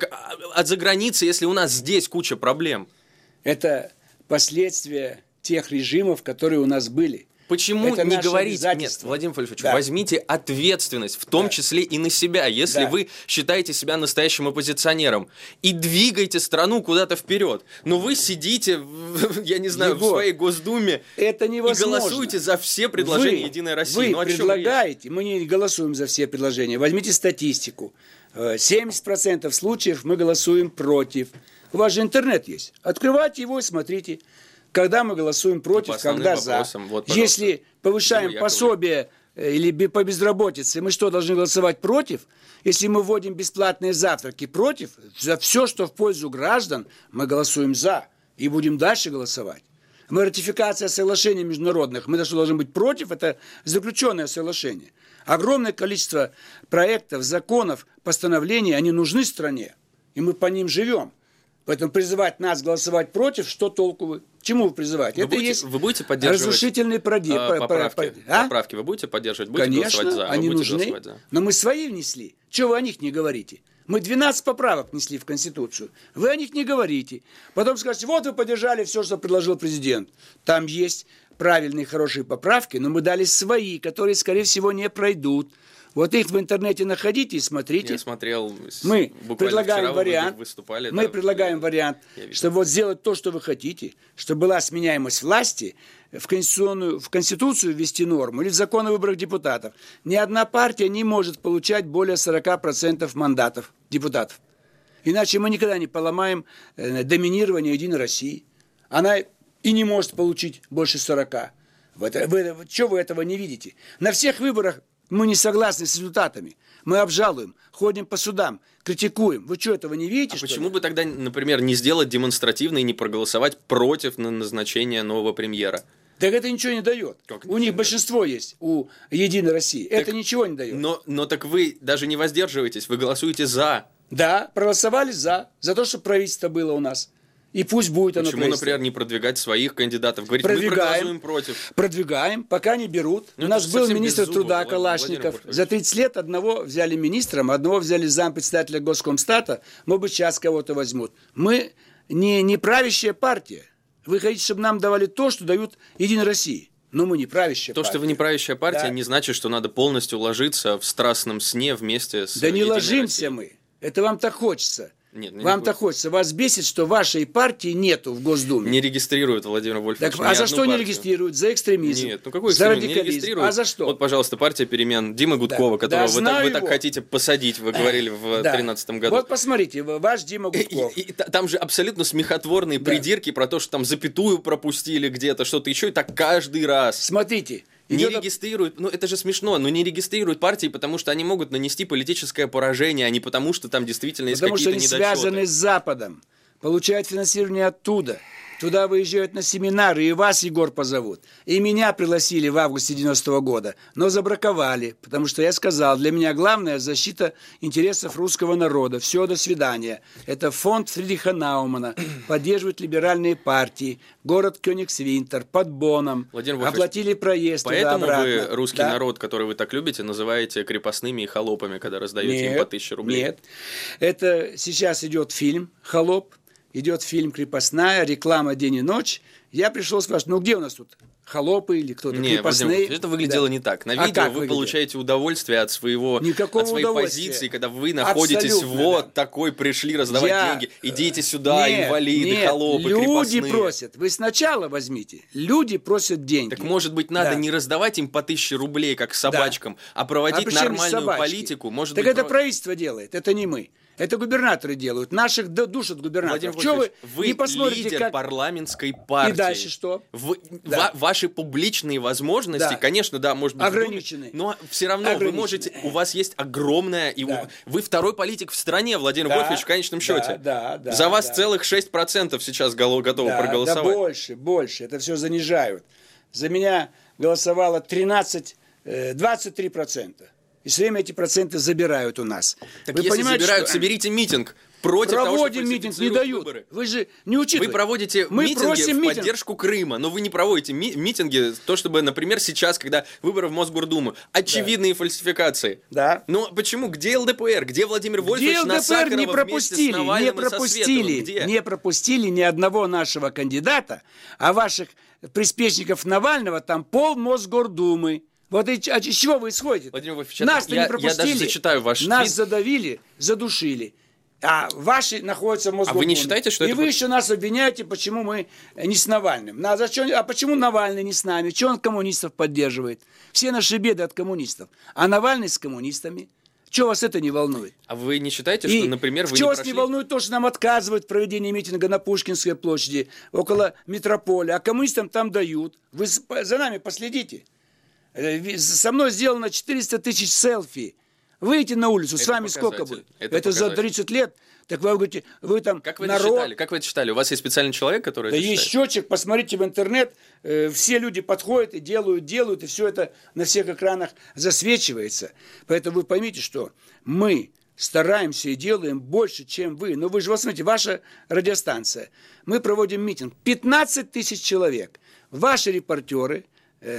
от заграницы, если у нас здесь куча проблем? Это последствия тех режимов, которые у нас были. Почему Это не говорить? Нет. Владимир Вольфович, Да. возьмите ответственность, в том Да. числе и на себя, если Да. вы считаете себя настоящим оппозиционером, и двигайте страну куда-то вперед. Но вы сидите, в- я не знаю, в Егор, своей Госдуме Это и невозможно. голосуете за все предложения Вы- Единой России. Вы ну, предлагаете, мы не голосуем за все предложения. Возьмите статистику. Э, 70% случаев мы голосуем против. У вас же интернет есть. Открывайте его и смотрите. Когда мы голосуем против, по когда за. вопросам. Вот, пожалуйста. Если повышаем Яковлев. пособие э, или по безработице, мы что, должны голосовать против? Если мы вводим бесплатные завтраки против, за все, что в пользу граждан, мы голосуем за и будем дальше голосовать. Мы ратификация соглашений международных, мы что, должны быть против, это заключенное соглашение. Огромное количество проектов, законов, постановлений, они нужны стране, и мы по ним живем. Поэтому призывать нас голосовать против, что толку вы? К чему вы призываете? Вы это будете- есть вы будете поддерживать, разрушительный проди- А, по- по- поправки, по- а? поправки вы будете поддерживать? Будете Конечно, голосовать за? Они нужны. за? Но мы свои внесли. Чего вы о них не говорите? Мы 12 поправок внесли в Конституцию. Вы о них не говорите. Потом скажете, вот вы поддержали все, что предложил президент. Там есть правильные, хорошие поправки, но мы дали свои, которые, скорее всего, не пройдут. Вот их в интернете находите и смотрите. Я смотрел, Мы предлагаем вариант. выступали. мы да, предлагаем вариант, чтобы вот сделать то, что вы хотите, чтобы была сменяемость власти, в конституционную, в Конституцию ввести норму или в закон о выборах депутатов. Ни одна партия не может получать более 40% мандатов депутатов. Иначе мы никогда не поломаем э, доминирование Единой России. Она и не может получить больше 40. Вы, это- вы, что вы этого не видите? На всех выборах мы не согласны с результатами. Мы обжалуем, ходим по судам, критикуем. Вы что, этого не видите? А почему ли? бы тогда, например, не сделать демонстративно и не проголосовать против на- назначения нового премьера? Так это ничего не дает. Как у них большинство есть, у Единой России. это ничего не дает. Но, но так вы даже не воздерживаетесь, вы голосуете за. Да, проголосовали за, за то, чтобы правительство было у нас. И пусть будет оно Почему, например, не продвигать своих кандидатов? Говорить, мы Продвигаем. проголосуем против. Продвигаем, пока не берут. Ну, У нас был министр труда Калашников. За 30 лет одного взяли министром, одного взяли зампредседателя Госкомстата. Может быть, сейчас кого-то возьмут. Мы не, не правящая партия. Вы хотите, чтобы нам давали то, что дают Единой России. Но мы не правящая То, партия. что вы не правящая партия, Да. не значит, что надо полностью ложиться в страстном сне вместе с Да не ложимся Россией. мы. Это вам так хочется. Нет, не так хочется. Вас бесит, что вашей партии нету в Госдуме. Не регистрирует Владимир Вольфович Так, а за что не партию. регистрируют? За экстремизм. Нет, ну какой за экстремизм? Не радикализм. регистрирует. А за что? Вот, пожалуйста, партия перемен Димы Гудкова, Да, которого да, вы, так, вы так хотите посадить, вы говорили в Да. 2013 году. Вот посмотрите, ваш Дима И- Гудков. и- и та- там же абсолютно смехотворные Да. придирки про то, что там запятую пропустили где-то, что-то еще, и так каждый раз. Смотрите. Не идет регистрируют, ну это же смешно, но не регистрируют партии, потому что они могут нанести политическое поражение, а не потому, что там действительно есть Потому что какие-то они недочеты. связаны с Западом, получают финансирование оттуда. Туда выезжают на семинары, и вас, Егор, позовут. И меня пригласили в августе 90 года, но забраковали, потому что я сказал, для меня главная защита интересов русского народа. Все, до свидания. Это фонд Фридриха Наумана, поддерживает либеральные партии, город Кёнигсвинтер, под Боном. Владимир Оплатили проезд Поэтому вы туда-обратно. русский Да. народ, который вы так любите, называете крепостными и холопами, когда раздаете им по тысяче рублей. Нет. Это сейчас идет фильм «Холоп», идет фильм «Крепостная», реклама «День и ночь». Я пришел спрашивать, ну где у нас тут холопы или кто-то Не, Владимир крепостные? Владимирович, это выглядело Да. не так. На А видео вы выглядело? получаете удовольствие от своего Никакого от своей позиции, когда вы находитесь Абсолютно, вот да. такой пришли раздавать Я- деньги. Идите сюда, Нет, инвалиды, нет, холопы, люди крепостные. просят. Вы сначала возьмите. Люди просят деньги. Так может быть надо Да. не раздавать им по тысяче рублей, как собачкам, а А проводить здесь нормальную политику. Может так быть, это про- правительство делает, это не мы. Это губернаторы делают. Наших душат губернаторов. Владимир вы, вы не посмотрите, лидер как... парламентской партии. И дальше что? Вы, Да. ва- ваши публичные возможности, Да. конечно, да, может быть, в Ограничены. но все равно вы можете, у вас есть огромная, и Да. вы второй политик в стране, Владимир Да, Вольфович, в конечном да, счете. да, да, За вас да. целых 6% сейчас готовы Да, проголосовать. Да больше, больше. Это все занижают. За меня голосовало 13, э, 23%. И все время эти проценты забирают у нас. Так Вы если понимаете, забирают, что- соберите митинг против того, Проводим что митинг, не дают. выборы. Вы же не учитываете. Вы проводите Мы митинги просим в митинг. поддержку Крыма, но вы не проводите ми- митинги, то, чтобы, например, сейчас, когда выборы в Мосгордуму, очевидные фальсификации. Да. Но почему? Где ЛДПР? Где Владимир Вольфович Где ЛДПР не пропустили, не пропустили, не пропустили ни одного нашего кандидата, а ваших приспешников Навального там пол Мосгордумы. Вот и, ч- а из чего вы исходите? Владимир Вольфович, Нас-то я- не я даже пропустили. зачитаю ваш Нас твит. задавили, задушили. А ваши находятся в Мосгордуме. А вы не считаете, что И это вы еще нас обвиняете, почему мы не с Навальным. На, зачем, а почему Навальный не с нами? Чего он коммунистов поддерживает? Все наши беды от коммунистов. А Навальный с коммунистами. Чего вас это не волнует? А вы не считаете, И что, например, вы чего не вас прошли... не волнует то, что нам отказывают в проведении митинга на Пушкинской площади, около метрополя, а коммунистам там дают. Вы за нами последите. Э, Со мной сделано 400 тысяч селфи. Выйдите на улицу, с Это вами сколько будет? Это за показатель. 30 лет. Так вы говорите, вы там Как вы это народ... считали? Как вы это считали? У вас есть специальный человек, который Да это есть считает? счетчик, посмотрите в интернет, э, все люди подходят и делают, делают, и все это на всех экранах засвечивается. Поэтому вы поймите, что мы стараемся и делаем больше, чем вы. Но вы же, вот смотрите, ваша радиостанция. Мы проводим митинг. 15 тысяч человек. Ваши репортеры,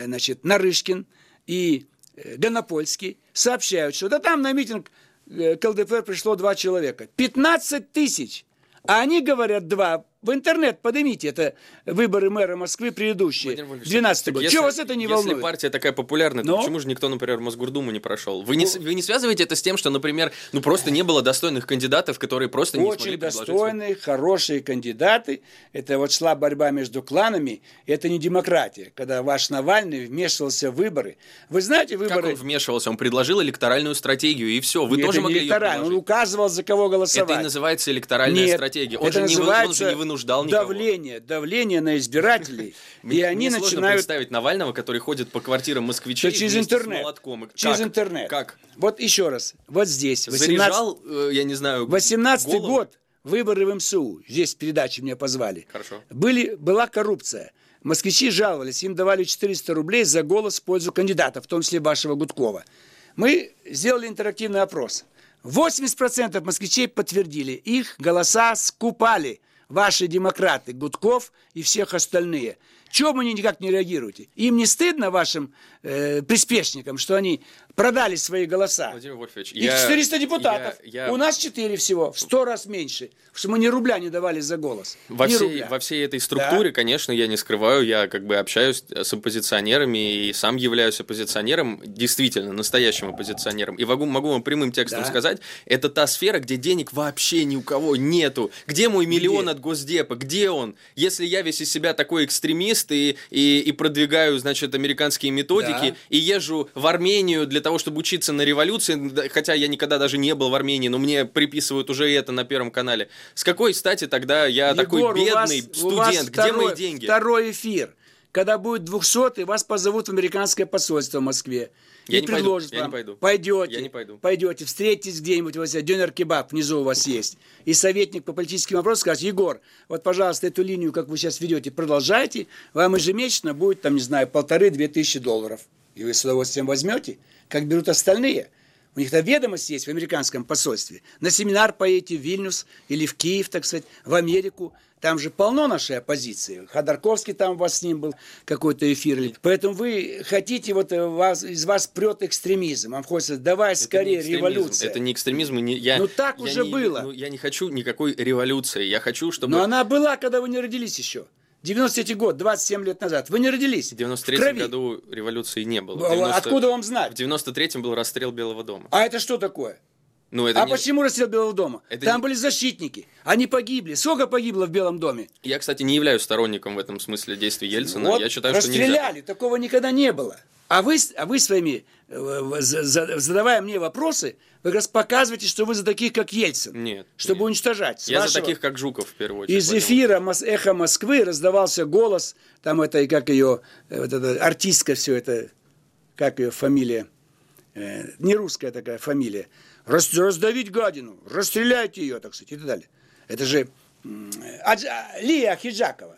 значит, Нарышкин и э, Гонопольский сообщают, что да там на митинг э, к ЛДПР пришло два человека. 15 тысяч. А они говорят два. В интернет поднимите, это выборы мэра Москвы предыдущие, Владимир Вольфович, 12 так год. если- Чего вас это не если волнует? партия такая популярная, то почему же никто, например, Мосгордуму не прошел? Вы не, Ну- вы не связываете это с тем, что, например, ну просто не было достойных кандидатов, которые просто не Очень предложить достойные, хорошие кандидаты. Это вот шла борьба между кланами. Это не демократия, когда ваш Навальный вмешивался в выборы. Вы знаете, Как выборы... он вмешивался? Он предложил электоральную стратегию, и все. Вы Нет, тоже это не могли ее электорально. Он предложить. указывал, за кого голосовать. Это и называется электоральная Нет, стратегия. Он это же, не, вы- он называется же не вынуждал никого. давление, давление на избирателей. И они начинают представить Навального, который ходит по квартирам москвичей через интернет. Через интернет. Как? Вот еще раз. Вот здесь. 18 Заряжал, э, я не знаю, 18 голову? год. Выборы в МСУ. Здесь передачи меня позвали. Хорошо. Были, была коррупция. Москвичи жаловались, им давали 400 рублей за голос в пользу кандидата, в том числе вашего Гудкова. Мы сделали интерактивный опрос. 80% москвичей подтвердили, их голоса скупали ваши демократы, Гудков и всех остальные. Чего вы никак не реагируете? Им не стыдно вашим э, приспешникам, что они продали свои голоса? Владимир Вольфович, Их я- 400 депутатов. я- я- У нас 4 всего, в 100 раз меньше. Потому что мы ни рубля не давали за голос. Во ни всей, рубля. во всей этой структуре, конечно, я не скрываю, я как бы общаюсь с оппозиционерами и сам являюсь оппозиционером, действительно, настоящим оппозиционером. И могу, могу вам прямым текстом Да. сказать, это та сфера, где денег вообще ни у кого нету. Где мой миллион Где? от Госдепа? Где он? Если я весь из себя такой экстремист и, и, и продвигаю, значит, американские методики, Да. и езжу в Армению для того, чтобы учиться на революции, хотя я никогда даже не был в Армении, но мне приписывают уже это на Первом канале. С какой стати тогда я Егор, такой у вас- бедный у вас студент? Где второй, мои деньги? Второй эфир. Когда будет 200 вас позовут в американское посольство в Москве. Я и не пойду, предложат я не вам. пойду. Пойдете. Я не пойду. Пойдете, встретитесь где-нибудь, вот дюнер кебаб внизу у вас есть. И советник по политическим вопросам скажет, Егор, вот, пожалуйста, эту линию, как вы сейчас ведете, продолжайте. Вам ежемесячно будет, там, не знаю, полторы-две тысячи долларов. И вы с удовольствием возьмете, как берут остальные. У них-то ведомость есть в американском посольстве. На семинар поедете в Вильнюс или в Киев, так сказать, в Америку. Там же полно нашей оппозиции. Ходорковский там у вас с ним был какой-то эфир. Поэтому вы хотите, вот э, вас, из вас прет экстремизм. Вам хочется, давай Это скорее революция. Это не экстремизм. не- я, Ну, так я уже не- было. ну, я не хочу никакой революции. Я хочу, чтобы... Но она была, когда вы не родились еще. 93 год, 27 лет назад. Вы не родились. В 93 крови. году революции не было. В А 90 Откуда вам знать? В 93-м был расстрел Белого дома. А это что такое? Ну, это а не- почему расстрел Белого дома? Это Там не- были защитники. Они погибли. Сколько погибло в Белом доме? Я, кстати, не являюсь сторонником в этом смысле действий Ельцина. Вот я считаю, что нельзя. расстреляли. Такого никогда не было. А вы, а вы своими, задавая мне вопросы, вы как раз показываете, что вы за таких, как Ельцин. Нет. Чтобы нет. уничтожать. Я вашего... за таких, как Жуков, в первую очередь. Из эфира «Эхо Москвы» раздавался голос, там это, как ее, э, вот эта артистка все это, как ее фамилия, э, не русская такая фамилия, Раз, раздавить гадину, расстреляйте ее, так сказать, и так далее. Это же Адж... Лия Хиджакова.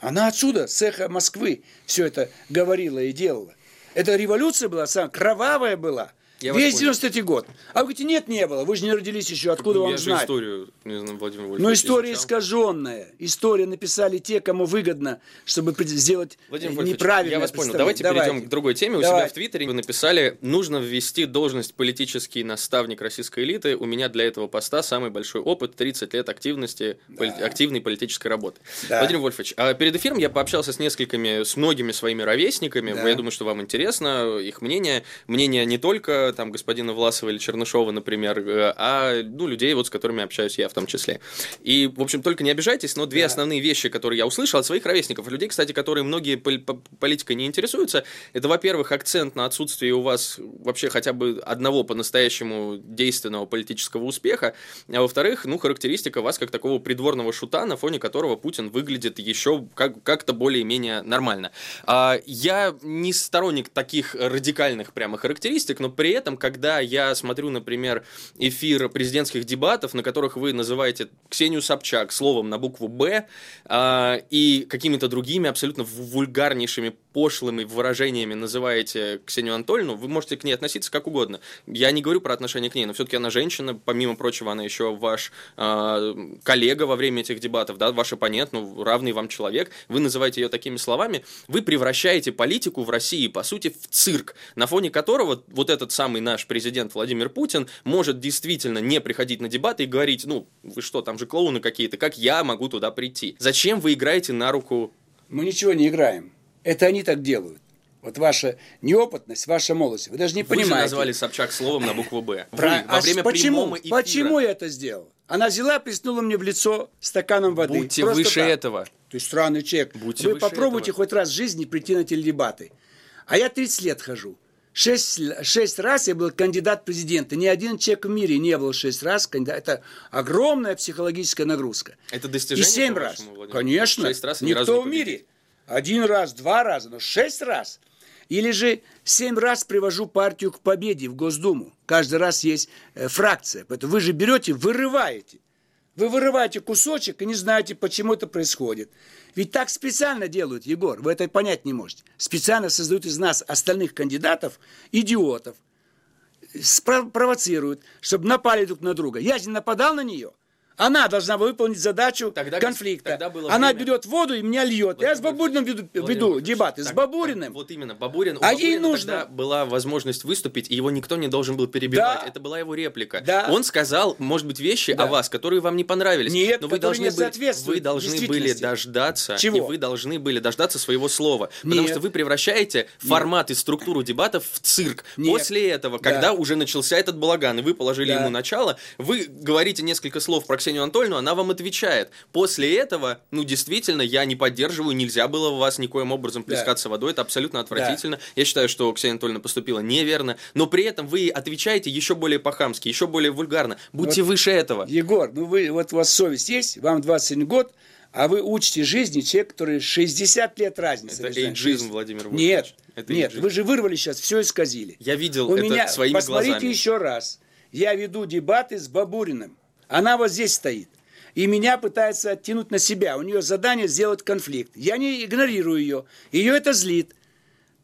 Она отсюда, с эхо Москвы, все это говорила и делала. Это революция была, самая кровавая была. Я Весь 93 год. А вы говорите, нет, не было. Вы же не родились еще, откуда я вам знать? историю, не знаю, Владимир Вольфович Но история изучал. искаженная. История написали те, кому выгодно, чтобы сделать Владимир неправильно. Я вас понял. Давайте, Давайте перейдем к другой теме. У Давай. себя в Твиттере вы написали, нужно ввести должность политический наставник российской элиты. У меня для этого поста самый большой опыт, 30 лет активности, да. поли- активной политической работы. Да. Владимир Вольфович, а перед эфиром я пообщался с несколькими, с многими своими ровесниками. Да. Я думаю, что вам интересно их мнение. Мнение не только там господина Власова или Чернышова, например, э, а ну, людей, вот, с которыми общаюсь я в том числе. И, в общем, только не обижайтесь, но две да. основные вещи, которые я услышал от своих ровесников, людей, кстати, которые многие политикой не интересуются, это, во-первых, акцент на отсутствие у вас вообще хотя бы одного по-настоящему действенного политического успеха, а во-вторых, ну, характеристика вас как такого придворного шута, на фоне которого Путин выглядит еще как- как-то более-менее нормально. А, я не сторонник таких радикальных прямо характеристик, но при этом, когда я смотрю, например, эфир президентских дебатов, на которых вы называете Ксению Собчак словом на букву «Б» э, и какими-то другими абсолютно вульгарнейшими, пошлыми выражениями называете Ксению Анатольевну, вы можете к ней относиться как угодно. Я не говорю про отношение к ней, но все-таки она женщина, помимо прочего, она еще ваш э, коллега во время этих дебатов, да, ваш оппонент, ну, равный вам человек, вы называете ее такими словами, вы превращаете политику в России, по сути, в цирк, на фоне которого вот этот самый наш президент Владимир Путин может действительно не приходить на дебаты и говорить, ну, вы что, там же клоуны какие-то, как я могу туда прийти? Зачем вы играете на руку? Мы ничего не играем. Это они так делают. Вот ваша неопытность, ваша молодость. Вы даже не вы понимаете. Вы назвали Собчак словом на букву «Б». Про... во а время почему? эфира. Почему я это сделал? Она взяла и плеснула мне в лицо стаканом воды. Будьте Просто выше так. этого. Ты странный человек. Будьте Вы попробуйте этого. хоть раз в жизни прийти на теледебаты. А я 30 лет хожу. Шесть, шесть раз я был кандидат в президенты. Ни один человек в мире не был шесть раз кандидат. Это огромная психологическая нагрузка. Это достижение? И семь раз. Владимир? Конечно. Шесть раз Никто в мире. Один раз, два раза, но шесть раз. Или же семь раз привожу партию к победе в Госдуму. Каждый раз есть э, фракция. Поэтому вы же берете, вырываете. Вы вырываете кусочек и не знаете, почему это происходит. Ведь так специально делают, Егор, вы это понять не можете. Специально создают из нас остальных кандидатов идиотов, провоцируют, чтобы напали друг на друга. Я же нападал на нее. Она должна выполнить задачу тогда, конфликта. Тогда было Она время... берет воду и меня льет. Я с Бабуриным веду, веду дебаты. Так, с Бабуриным. Так, вот именно, Бабурин. А ей нужно... Тогда была возможность выступить, и его никто не должен был перебивать. Да. Это была его реплика. Да. Он сказал, может быть, вещи да. о вас, которые вам не понравились. Нет, но вы должны, были, вы должны были дождаться. Чего? И вы должны были дождаться своего слова. Потому Нет. что вы превращаете формат Нет. и структуру дебатов в цирк. Нет. После этого, когда да. уже начался этот балаган, и вы положили да. ему начало, вы говорите несколько слов про Ксению Анатольевну, она вам отвечает. После этого, ну, действительно, я не поддерживаю, нельзя было в вас никоим образом плескаться да. водой, это абсолютно отвратительно. Да. Я считаю, что Ксения Анатольевна поступила неверно, но при этом вы отвечаете еще более по-хамски, еще более вульгарно. Будьте вот, выше этого. Егор, ну вы, вот у вас совесть есть, вам 21 год, а вы учите жизни человек, который 60 лет разницы. Это эйджизм, Владимир Владимирович. Нет, это нет, вы же вырвали сейчас, все исказили. Я видел У это меня, своими посмотрите глазами. еще раз. Я веду дебаты с Бабуриным. Она вот здесь стоит и меня пытается оттянуть на себя. У нее задание сделать конфликт. Я не игнорирую ее. Ее это злит.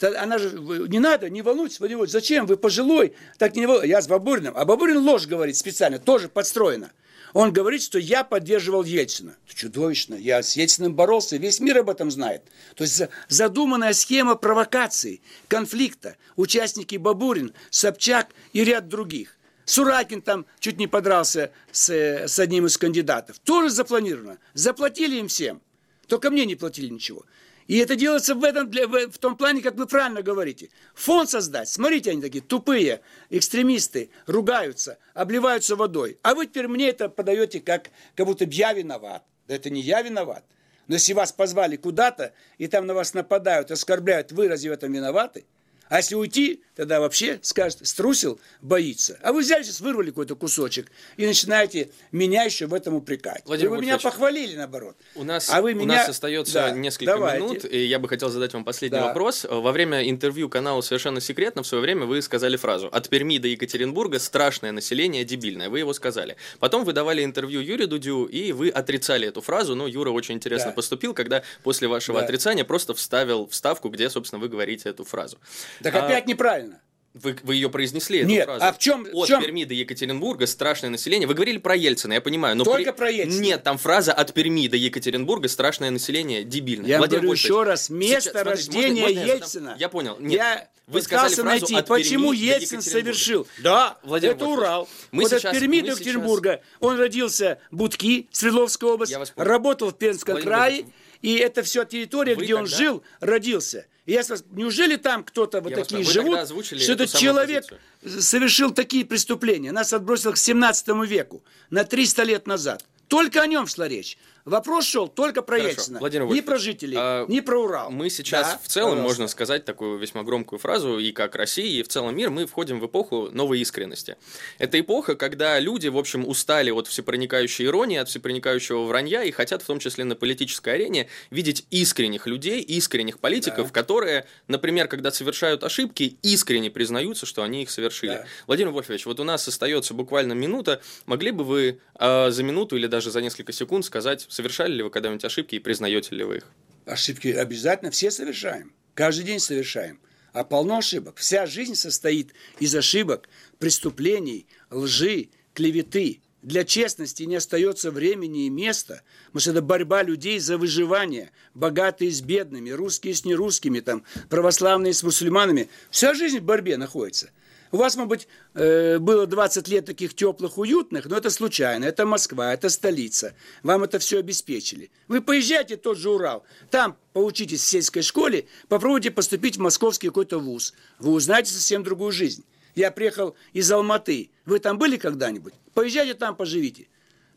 Она же, не надо, не волнуйтесь, Владимир зачем, вы пожилой, так не волнуйтесь. Я с Бабуриным, а Бабурин ложь говорит специально, тоже подстроено. Он говорит, что я поддерживал Ельцина. Это чудовищно. Я с Ельциным боролся, весь мир об этом знает. То есть задуманная схема провокации, конфликта, участники Бабурин, Собчак и ряд других – Суракин там чуть не подрался с, с одним из кандидатов. Тоже запланировано. Заплатили им всем. Только мне не платили ничего. И это делается в, этом, в том плане, как вы правильно говорите. Фонд создать. Смотрите, они такие тупые, экстремисты, ругаются, обливаются водой. А вы теперь мне это подаете, как, как будто я виноват. Да это не я виноват. Но если вас позвали куда-то, и там на вас нападают, оскорбляют, вы разве в этом виноваты? А если уйти, тогда вообще скажет, струсил, боится. А вы взяли сейчас, вырвали какой-то кусочек и начинаете меня еще в этом упрекать. Владимир вы меня похвалили, наоборот. У нас, а вы у меня... нас остается да, несколько давайте. минут, и я бы хотел задать вам последний Да. вопрос. Во время интервью каналу «Совершенно секретно» в свое время вы сказали фразу «От Перми до Екатеринбурга страшное население, дебильное». Вы его сказали. Потом вы давали интервью Юрию Дудю, и вы отрицали эту фразу, но Юра очень интересно Да. поступил, когда после вашего Да. отрицания просто вставил вставку, где, собственно, вы говорите эту фразу. Так А, опять неправильно. Вы, вы ее произнесли, эту Нет, фразу. а в чем- в От чем- Перми до Екатеринбурга страшное население. Вы говорили про Ельцина, я понимаю. Но Только при- про Ельцина. Нет, там фраза от Перми до Екатеринбурга страшное население дебильное. Я Владимир говорю Вольфович, еще раз, сейчас, место смотрите, рождения можно- можно я? Ельцина. Я понял. Нет, я вы сказали фразу найти, «от почему Перми Ельцин Екатеринбурга». совершил. Да, Владимир это Вольфович, Урал. мы вот сейчас- от Перми до сейчас- Екатеринбурга он родился в Будки, Свердловская область, Я вас понял. работал в Пермском Владимир крае, Владимирович, и это все территория, вы где он тогда- жил, родился. И я спрашиваю, неужели там кто-то вот Я такие живут, что этот человек позицию. совершил такие преступления? Нас отбросило к 17 веку, на 300 лет назад. Только о нем шла речь. Вопрос шел только про Хорошо. Ельцина. Владимир ни про жителей, а, ни про Урал. Мы сейчас Да, в целом, пожалуйста. можно сказать такую весьма громкую фразу, и как Россия, и в целом мир, мы входим в эпоху новой искренности. Это эпоха, когда люди, в общем, устали от всепроникающей иронии, от всепроникающего вранья, и хотят, в том числе на политической арене, видеть искренних людей, искренних политиков, Да. которые, например, когда совершают ошибки, искренне признаются, что они их совершили. Да. Владимир Вольфович, вот у нас остается буквально минута. Могли бы вы э, за минуту или даже за несколько секунд сказать, совершали ли вы когда-нибудь ошибки и признаете ли вы их? Ошибки обязательно все совершаем. Каждый день совершаем. А полно ошибок. Вся жизнь состоит из ошибок, преступлений, лжи, клеветы. Для честности не остается времени и места, потому что это борьба людей за выживание, богатые с бедными, русские с нерусскими, там, православные с мусульманами. Вся жизнь в борьбе находится. У вас, может быть, э, было 20 лет таких теплых, уютных, но это случайно. Это Москва, это столица. Вам это все обеспечили. Вы поезжайте в тот же Урал. Там поучитесь в сельской школе, попробуйте поступить в московский какой-то вуз. Вы узнаете совсем другую жизнь. Я приехал из Алматы. Вы там были когда-нибудь? Поезжайте там, поживите.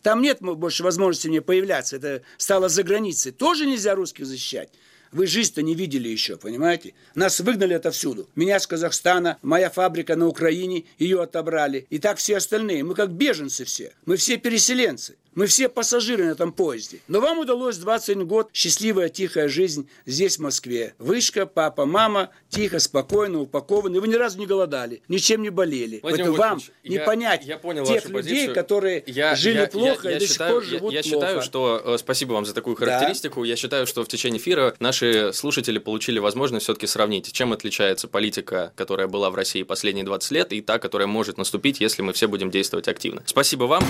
Там нет больше возможности мне появляться. Это стало за границей. Тоже нельзя русских защищать. Вы жизнь-то не видели еще, понимаете? Нас выгнали отовсюду. Меня с Казахстана, моя фабрика на Украине, ее отобрали. И так все остальные. Мы как беженцы все. Мы все переселенцы. Мы все пассажиры на этом поезде. Но вам удалось 21 год счастливая, тихая жизнь здесь, в Москве. Вышка, папа, мама, тихо, спокойно, упакованы. Вы ни разу не голодали, ничем не болели. Владимир Поэтому вам Вольфович, не я- понять я понял тех людей, позицию. которые Я- жили я- плохо я- я и до считаю- сих пор я- живут Я, плохо. считаю, что э, спасибо вам за такую характеристику. Я считаю, что в течение эфира наши слушатели получили возможность все-таки сравнить, чем отличается политика, которая была в России последние 20 лет, и та, которая может наступить, если мы все будем действовать активно. Спасибо вам.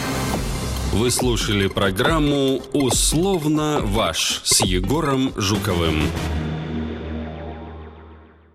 Вы слушали программу «Условно ваш» с Егором Жуковым.